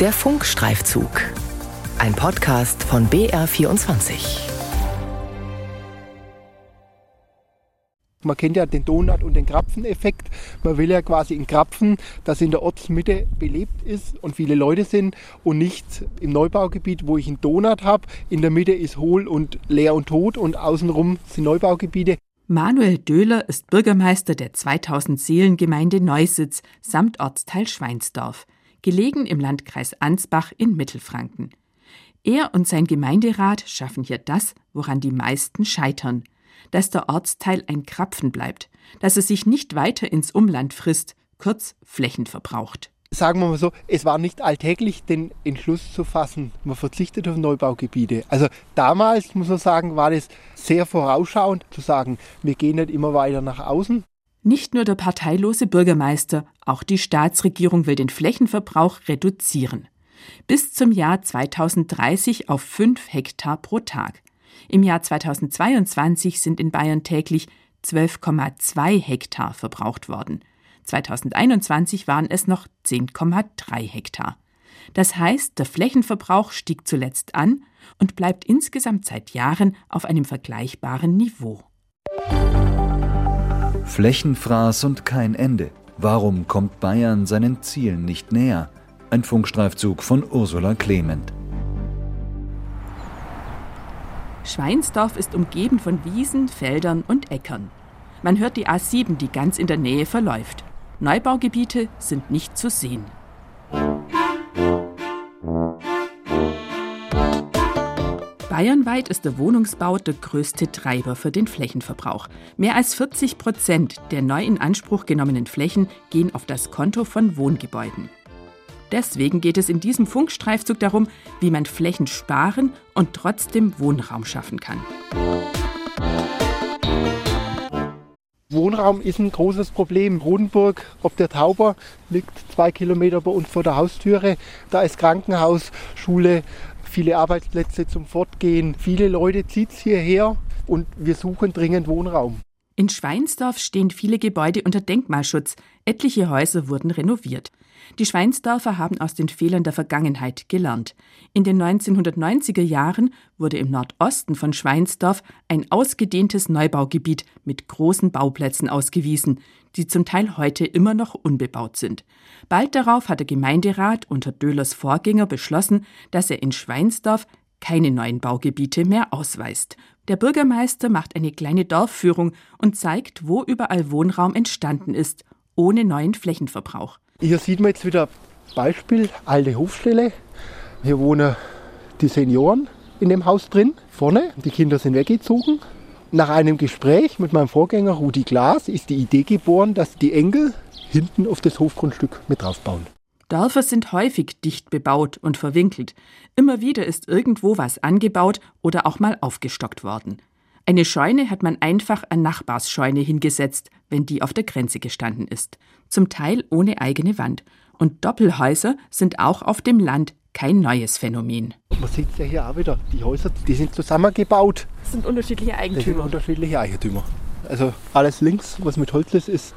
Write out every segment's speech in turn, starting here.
Der Funkstreifzug. Ein Podcast von BR24. Man kennt ja den Donut- und den Krapfeneffekt. Man will ja quasi in Krapfen, das in der Ortsmitte belebt ist und viele Leute sind und nicht im Neubaugebiet, wo ich einen Donut habe. In der Mitte ist hohl und leer und tot und außenrum sind Neubaugebiete. Manuel Döhler ist Bürgermeister der 2000 Seelengemeinde Neusitz samt Ortsteil Schweinsdorf gelegen im Landkreis Ansbach in Mittelfranken. Er und sein Gemeinderat schaffen hier das, woran die meisten scheitern, dass der Ortsteil ein Krapfen bleibt, dass er sich nicht weiter ins Umland frisst, kurz Flächen verbraucht. Sagen wir mal so, es war nicht alltäglich, den Entschluss zu fassen, man verzichtet auf Neubaugebiete. Also damals, muss man sagen, war das sehr vorausschauend zu sagen, wir gehen nicht immer weiter nach außen, nicht nur der parteilose Bürgermeister, auch die Staatsregierung will den Flächenverbrauch reduzieren. Bis zum Jahr 2030 auf 5 Hektar pro Tag. Im Jahr 2022 sind in Bayern täglich 12,2 Hektar verbraucht worden. 2021 waren es noch 10,3 Hektar. Das heißt, der Flächenverbrauch stieg zuletzt an und bleibt insgesamt seit Jahren auf einem vergleichbaren Niveau. Flächenfraß und kein Ende. Warum kommt Bayern seinen Zielen nicht näher? Ein Funkstreifzug von Ursula Clement. Schweinsdorf ist umgeben von Wiesen, Feldern und Äckern. Man hört die A7, die ganz in der Nähe verläuft. Neubaugebiete sind nicht zu sehen. Bayernweit ist der Wohnungsbau der größte Treiber für den Flächenverbrauch. Mehr als 40 Prozent der neu in Anspruch genommenen Flächen gehen auf das Konto von Wohngebäuden. Deswegen geht es in diesem Funkstreifzug darum, wie man Flächen sparen und trotzdem Wohnraum schaffen kann. Wohnraum ist ein großes Problem. Rodenburg, ob der Tauber, liegt zwei Kilometer bei uns vor der Haustüre. Da ist Krankenhaus, Schule, viele Arbeitsplätze zum Fortgehen. Viele Leute zieht es hierher und wir suchen dringend Wohnraum. In Schweinsdorf stehen viele Gebäude unter Denkmalschutz. Etliche Häuser wurden renoviert. Die Schweinsdorfer haben aus den Fehlern der Vergangenheit gelernt. In den 1990er Jahren wurde im Nordosten von Schweinsdorf ein ausgedehntes Neubaugebiet mit großen Bauplätzen ausgewiesen, die zum Teil heute immer noch unbebaut sind. Bald darauf hat der Gemeinderat unter Döhlers Vorgänger beschlossen, dass er in Schweinsdorf keine neuen Baugebiete mehr ausweist. Der Bürgermeister macht eine kleine Dorfführung und zeigt, wo überall Wohnraum entstanden ist, ohne neuen Flächenverbrauch. Hier sieht man jetzt wieder Beispiel, alte Hofstelle. Hier wohnen die Senioren in dem Haus drin, vorne. Die Kinder sind weggezogen. Nach einem Gespräch mit meinem Vorgänger Rudi Glas ist die Idee geboren, dass die Enkel hinten auf das Hofgrundstück mit draufbauen. Dörfer sind häufig dicht bebaut und verwinkelt. Immer wieder ist irgendwo was angebaut oder auch mal aufgestockt worden. Eine Scheune hat man einfach an Nachbarsscheune hingesetzt, wenn die auf der Grenze gestanden ist. Zum Teil ohne eigene Wand. Und Doppelhäuser sind auch auf dem Land kein neues Phänomen. Man sieht es ja hier auch wieder. Die Häuser, die sind zusammengebaut. Das sind unterschiedliche Eigentümer. Das sind unterschiedliche Eigentümer. Also alles links, was mit Holz ist, ist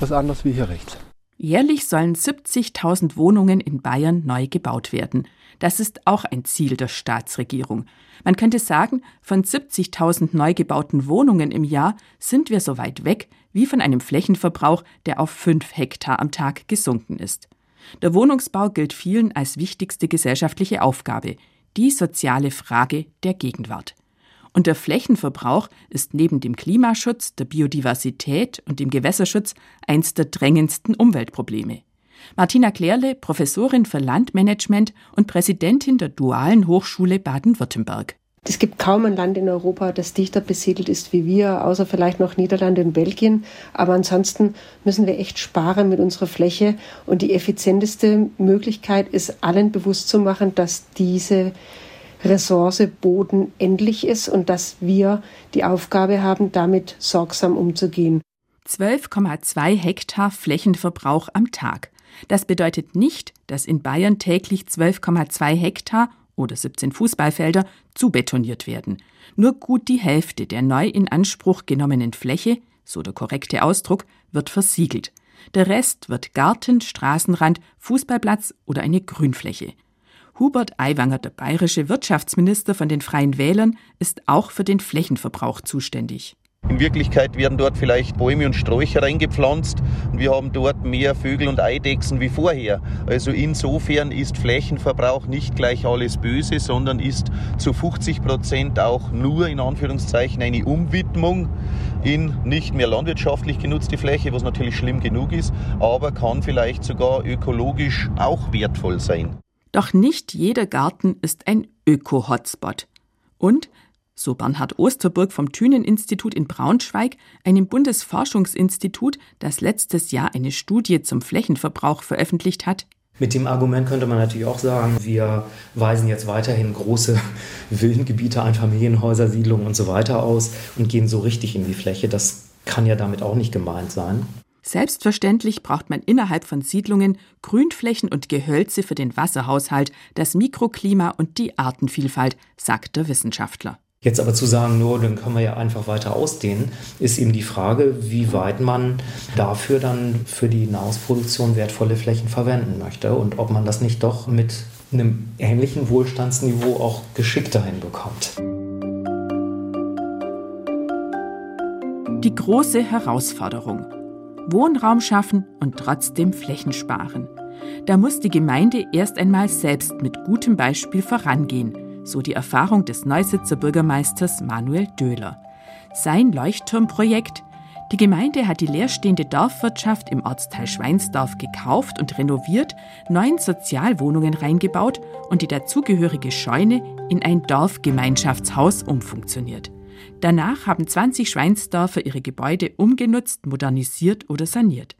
was anderes wie hier rechts. Jährlich sollen 70.000 Wohnungen in Bayern neu gebaut werden. Das ist auch ein Ziel der Staatsregierung. Man könnte sagen, von 70.000 neu gebauten Wohnungen im Jahr sind wir so weit weg wie von einem Flächenverbrauch, der auf 5 Hektar am Tag gesunken ist. Der Wohnungsbau gilt vielen als wichtigste gesellschaftliche Aufgabe, die soziale Frage der Gegenwart. Und der Flächenverbrauch ist neben dem Klimaschutz, der Biodiversität und dem Gewässerschutz eins der drängendsten Umweltprobleme. Martina Klärle, Professorin für Landmanagement und Präsidentin der Dualen Hochschule Baden-Württemberg. Es gibt kaum ein Land in Europa, das dichter besiedelt ist wie wir, außer vielleicht noch Niederlande und Belgien. Aber ansonsten müssen wir echt sparen mit unserer Fläche. Und die effizienteste Möglichkeit ist, allen bewusst zu machen, dass diese Ressource Boden endlich ist und dass wir die Aufgabe haben, damit sorgsam umzugehen. 12,2 Hektar Flächenverbrauch am Tag. Das bedeutet nicht, dass in Bayern täglich 12,2 Hektar oder 17 Fußballfelder zubetoniert werden. Nur gut die Hälfte der neu in Anspruch genommenen Fläche, so der korrekte Ausdruck, wird versiegelt. Der Rest wird Garten, Straßenrand, Fußballplatz oder eine Grünfläche. Hubert Aiwanger, der bayerische Wirtschaftsminister von den Freien Wählern, ist auch für den Flächenverbrauch zuständig. In Wirklichkeit werden dort vielleicht Bäume und Sträucher reingepflanzt und wir haben dort mehr Vögel und Eidechsen wie vorher. Also insofern ist Flächenverbrauch nicht gleich alles böse, sondern ist zu 50 Prozent auch nur in Anführungszeichen eine Umwidmung in nicht mehr landwirtschaftlich genutzte Fläche, was natürlich schlimm genug ist, aber kann vielleicht sogar ökologisch auch wertvoll sein. Doch nicht jeder Garten ist ein Öko-Hotspot. Und so Bernhard Osterburg vom Thünen-Institut in Braunschweig, einem Bundesforschungsinstitut, das letztes Jahr eine Studie zum Flächenverbrauch veröffentlicht hat. Mit dem Argument könnte man natürlich auch sagen, wir weisen jetzt weiterhin große Villengebiete, Einfamilienhäuser, Siedlungen und so weiter aus und gehen so richtig in die Fläche. Das kann ja damit auch nicht gemeint sein. Selbstverständlich braucht man innerhalb von Siedlungen Grünflächen und Gehölze für den Wasserhaushalt, das Mikroklima und die Artenvielfalt, sagt der Wissenschaftler. Jetzt aber zu sagen, nur dann können wir ja einfach weiter ausdehnen, ist eben die Frage, wie weit man dafür dann für die Nahrungsproduktion wertvolle Flächen verwenden möchte und ob man das nicht doch mit einem ähnlichen Wohlstandsniveau auch geschickter hinbekommt. Die große Herausforderung. Wohnraum schaffen und trotzdem Flächen sparen. Da muss die Gemeinde erst einmal selbst mit gutem Beispiel vorangehen so die Erfahrung des Neusitzer Bürgermeisters Manuel Döhler. Sein Leuchtturmprojekt die Gemeinde hat die leerstehende Dorfwirtschaft im Ortsteil Schweinsdorf gekauft und renoviert, neun Sozialwohnungen reingebaut und die dazugehörige Scheune in ein Dorfgemeinschaftshaus umfunktioniert. Danach haben 20 Schweinsdorfer ihre Gebäude umgenutzt, modernisiert oder saniert.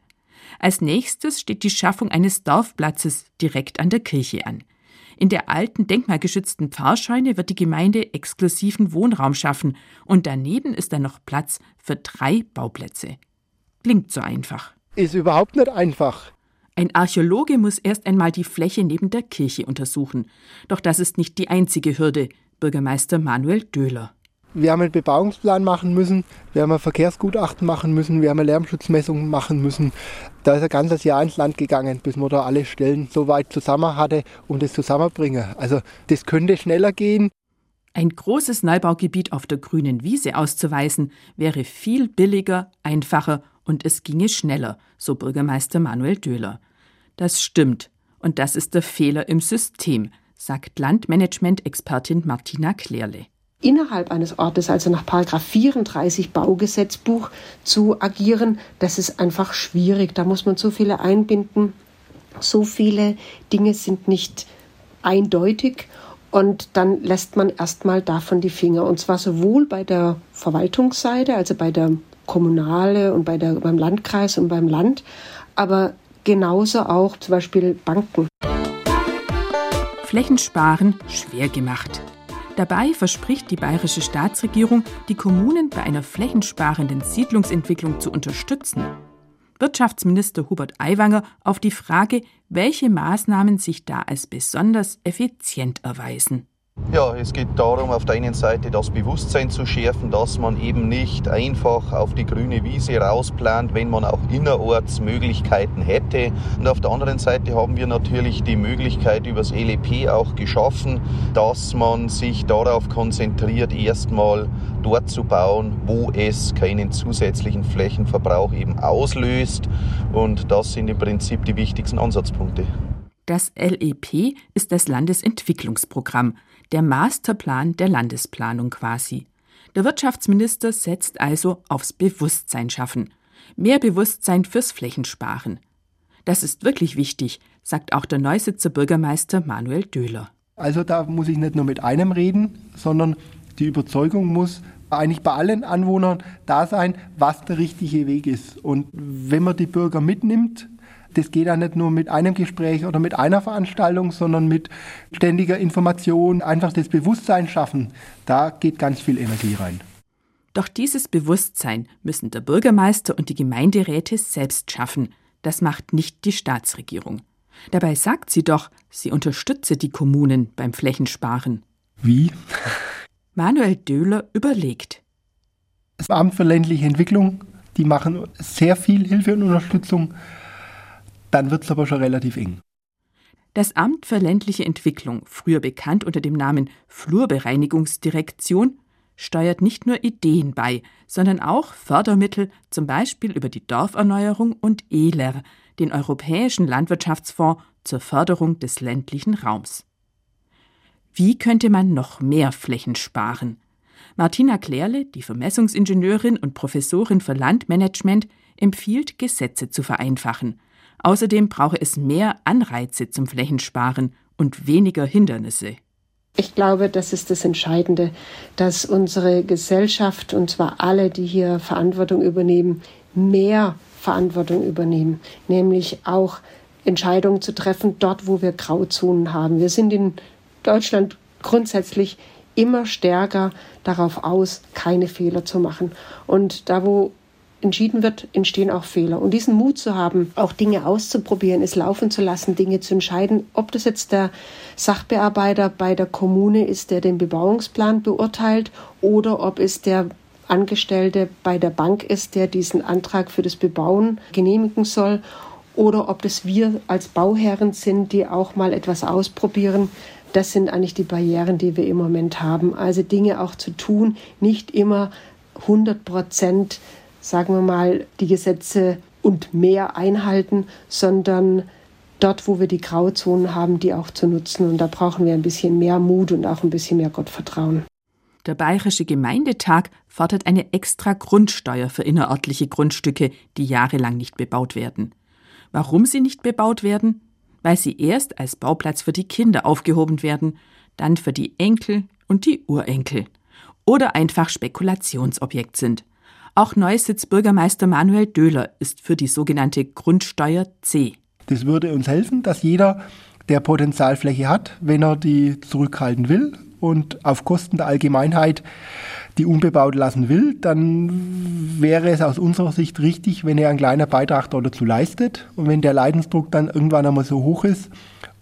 Als nächstes steht die Schaffung eines Dorfplatzes direkt an der Kirche an. In der alten denkmalgeschützten Pfarrscheune wird die Gemeinde exklusiven Wohnraum schaffen und daneben ist dann noch Platz für drei Bauplätze. Klingt so einfach. Ist überhaupt nicht einfach. Ein Archäologe muss erst einmal die Fläche neben der Kirche untersuchen. Doch das ist nicht die einzige Hürde. Bürgermeister Manuel Döhler. Wir haben einen Bebauungsplan machen müssen, wir haben ein Verkehrsgutachten machen müssen, wir haben eine Lärmschutzmessung machen müssen. Da ist ein ganzes Jahr ins Land gegangen, bis man da alle Stellen so weit zusammen hatte, um das zusammenzubringen. Also das könnte schneller gehen. Ein großes Neubaugebiet auf der grünen Wiese auszuweisen, wäre viel billiger, einfacher und es ginge schneller, so Bürgermeister Manuel Döhler. Das stimmt. Und das ist der Fehler im System, sagt Landmanagement-Expertin Martina Klärle innerhalb eines Ortes, also nach Paragraph 34 Baugesetzbuch zu agieren, das ist einfach schwierig. Da muss man so viele einbinden. So viele Dinge sind nicht eindeutig und dann lässt man erstmal davon die Finger. Und zwar sowohl bei der Verwaltungsseite, also bei der Kommunale und bei der, beim Landkreis und beim Land, aber genauso auch zum Beispiel Banken. Flächensparen schwer gemacht. Dabei verspricht die bayerische Staatsregierung, die Kommunen bei einer flächensparenden Siedlungsentwicklung zu unterstützen. Wirtschaftsminister Hubert Aiwanger auf die Frage, welche Maßnahmen sich da als besonders effizient erweisen. Ja, es geht darum, auf der einen Seite das Bewusstsein zu schärfen, dass man eben nicht einfach auf die grüne Wiese rausplant, wenn man auch innerorts Möglichkeiten hätte. Und auf der anderen Seite haben wir natürlich die Möglichkeit übers LEP auch geschaffen, dass man sich darauf konzentriert, erstmal dort zu bauen, wo es keinen zusätzlichen Flächenverbrauch eben auslöst. Und das sind im Prinzip die wichtigsten Ansatzpunkte. Das LEP ist das Landesentwicklungsprogramm der Masterplan der Landesplanung quasi. Der Wirtschaftsminister setzt also aufs Bewusstsein schaffen. Mehr Bewusstsein fürs Flächensparen. Das ist wirklich wichtig, sagt auch der Neusitzer Bürgermeister Manuel Döhler. Also da muss ich nicht nur mit einem reden, sondern die Überzeugung muss eigentlich bei allen Anwohnern da sein, was der richtige Weg ist. Und wenn man die Bürger mitnimmt, das geht ja nicht nur mit einem Gespräch oder mit einer Veranstaltung, sondern mit ständiger Information, einfach das Bewusstsein schaffen. Da geht ganz viel Energie rein. Doch dieses Bewusstsein müssen der Bürgermeister und die Gemeinderäte selbst schaffen. Das macht nicht die Staatsregierung. Dabei sagt sie doch, sie unterstütze die Kommunen beim Flächensparen. Wie? Manuel Döhler überlegt. Das Amt für ländliche Entwicklung, die machen sehr viel Hilfe und Unterstützung dann wird es aber schon relativ eng. Das Amt für ländliche Entwicklung, früher bekannt unter dem Namen Flurbereinigungsdirektion, steuert nicht nur Ideen bei, sondern auch Fördermittel, zum Beispiel über die Dorferneuerung und ELER, den Europäischen Landwirtschaftsfonds zur Förderung des ländlichen Raums. Wie könnte man noch mehr Flächen sparen? Martina Klärle, die Vermessungsingenieurin und Professorin für Landmanagement, empfiehlt, Gesetze zu vereinfachen. Außerdem brauche es mehr Anreize zum Flächensparen und weniger Hindernisse. Ich glaube, das ist das Entscheidende, dass unsere Gesellschaft, und zwar alle, die hier Verantwortung übernehmen, mehr Verantwortung übernehmen, nämlich auch Entscheidungen zu treffen, dort, wo wir Grauzonen haben. Wir sind in Deutschland grundsätzlich immer stärker darauf aus, keine Fehler zu machen. Und da, wo entschieden wird, entstehen auch Fehler. Und diesen Mut zu haben, auch Dinge auszuprobieren, es laufen zu lassen, Dinge zu entscheiden, ob das jetzt der Sachbearbeiter bei der Kommune ist, der den Bebauungsplan beurteilt, oder ob es der Angestellte bei der Bank ist, der diesen Antrag für das Bebauen genehmigen soll, oder ob das wir als Bauherren sind, die auch mal etwas ausprobieren. Das sind eigentlich die Barrieren, die wir im Moment haben. Also Dinge auch zu tun, nicht immer 100 Prozent sagen wir mal, die Gesetze und mehr einhalten, sondern dort, wo wir die Grauzonen haben, die auch zu nutzen. Und da brauchen wir ein bisschen mehr Mut und auch ein bisschen mehr Gottvertrauen. Der Bayerische Gemeindetag fordert eine extra Grundsteuer für innerörtliche Grundstücke, die jahrelang nicht bebaut werden. Warum sie nicht bebaut werden? Weil sie erst als Bauplatz für die Kinder aufgehoben werden, dann für die Enkel und die Urenkel. Oder einfach Spekulationsobjekt sind. Auch Neusitzbürgermeister Manuel Döhler ist für die sogenannte Grundsteuer C. Das würde uns helfen, dass jeder, der Potenzialfläche hat, wenn er die zurückhalten will und auf Kosten der Allgemeinheit die unbebaut lassen will, dann wäre es aus unserer Sicht richtig, wenn er einen kleinen Beitrag dazu leistet. Und wenn der Leidensdruck dann irgendwann einmal so hoch ist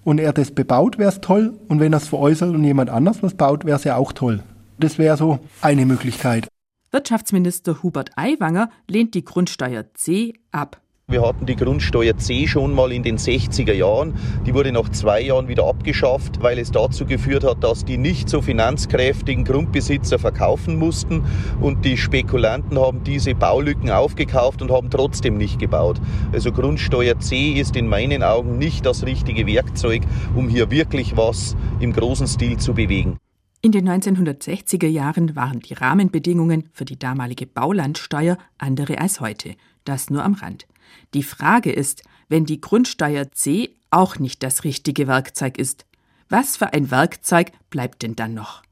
und er das bebaut, wäre es toll. Und wenn er es veräußert und jemand anders was baut, wäre es ja auch toll. Das wäre so eine Möglichkeit. Wirtschaftsminister Hubert Aiwanger lehnt die Grundsteuer C ab. Wir hatten die Grundsteuer C schon mal in den 60er Jahren. Die wurde nach zwei Jahren wieder abgeschafft, weil es dazu geführt hat, dass die nicht so finanzkräftigen Grundbesitzer verkaufen mussten und die Spekulanten haben diese Baulücken aufgekauft und haben trotzdem nicht gebaut. Also Grundsteuer C ist in meinen Augen nicht das richtige Werkzeug, um hier wirklich was im großen Stil zu bewegen. In den 1960er Jahren waren die Rahmenbedingungen für die damalige Baulandsteuer andere als heute. Das nur am Rand. Die Frage ist, wenn die Grundsteuer C auch nicht das richtige Werkzeug ist, was für ein Werkzeug bleibt denn dann noch?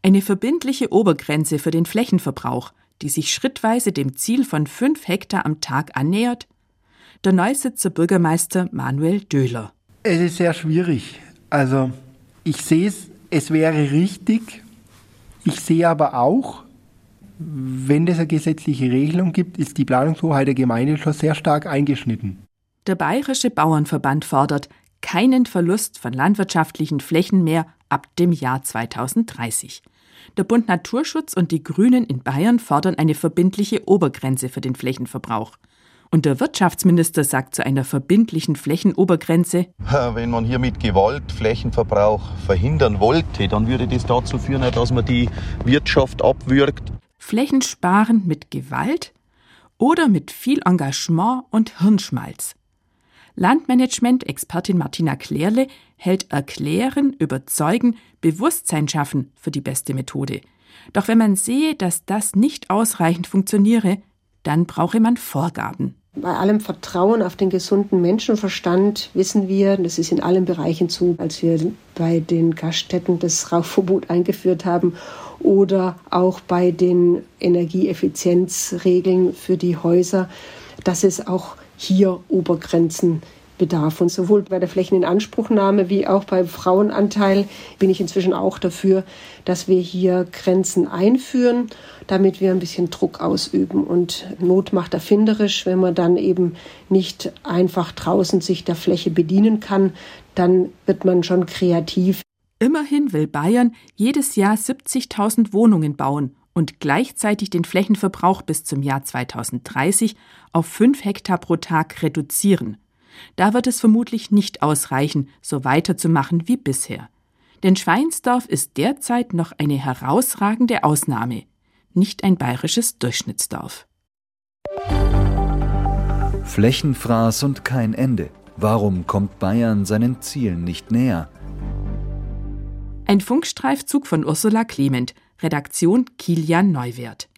Eine verbindliche Obergrenze für den Flächenverbrauch, die sich schrittweise dem Ziel von fünf Hektar am Tag annähert? Der Neusitzer Bürgermeister Manuel Döhler. Es ist sehr schwierig. Also, ich sehe es es wäre richtig. Ich sehe aber auch, wenn es eine gesetzliche Regelung gibt, ist die Planungshoheit der Gemeinde schon sehr stark eingeschnitten. Der Bayerische Bauernverband fordert keinen Verlust von landwirtschaftlichen Flächen mehr ab dem Jahr 2030. Der Bund Naturschutz und die Grünen in Bayern fordern eine verbindliche Obergrenze für den Flächenverbrauch. Und der Wirtschaftsminister sagt zu einer verbindlichen Flächenobergrenze, wenn man hier mit Gewalt Flächenverbrauch verhindern wollte, dann würde das dazu führen, dass man die Wirtschaft abwürgt. Flächen sparen mit Gewalt oder mit viel Engagement und Hirnschmalz. Landmanagement-Expertin Martina Klärle hält Erklären, Überzeugen, Bewusstsein schaffen für die beste Methode. Doch wenn man sehe, dass das nicht ausreichend funktioniere, dann brauche man Vorgaben. Bei allem Vertrauen auf den gesunden Menschenverstand wissen wir, das ist in allen Bereichen zu, als wir bei den Gaststätten das Rauchverbot eingeführt haben oder auch bei den Energieeffizienzregeln für die Häuser, dass es auch hier Obergrenzen bedarf. Und sowohl bei der Flächeninanspruchnahme wie auch beim Frauenanteil bin ich inzwischen auch dafür, dass wir hier Grenzen einführen, damit wir ein bisschen Druck ausüben. Und Not macht erfinderisch, wenn man dann eben nicht einfach draußen sich der Fläche bedienen kann, dann wird man schon kreativ. Immerhin will Bayern jedes Jahr 70.000 Wohnungen bauen und gleichzeitig den Flächenverbrauch bis zum Jahr 2030 auf 5 Hektar pro Tag reduzieren. Da wird es vermutlich nicht ausreichen, so weiterzumachen wie bisher. Denn Schweinsdorf ist derzeit noch eine herausragende Ausnahme, nicht ein bayerisches Durchschnittsdorf. Flächenfraß und kein Ende. Warum kommt Bayern seinen Zielen nicht näher? Ein Funkstreifzug von Ursula Clement, Redaktion Kilian Neuwert.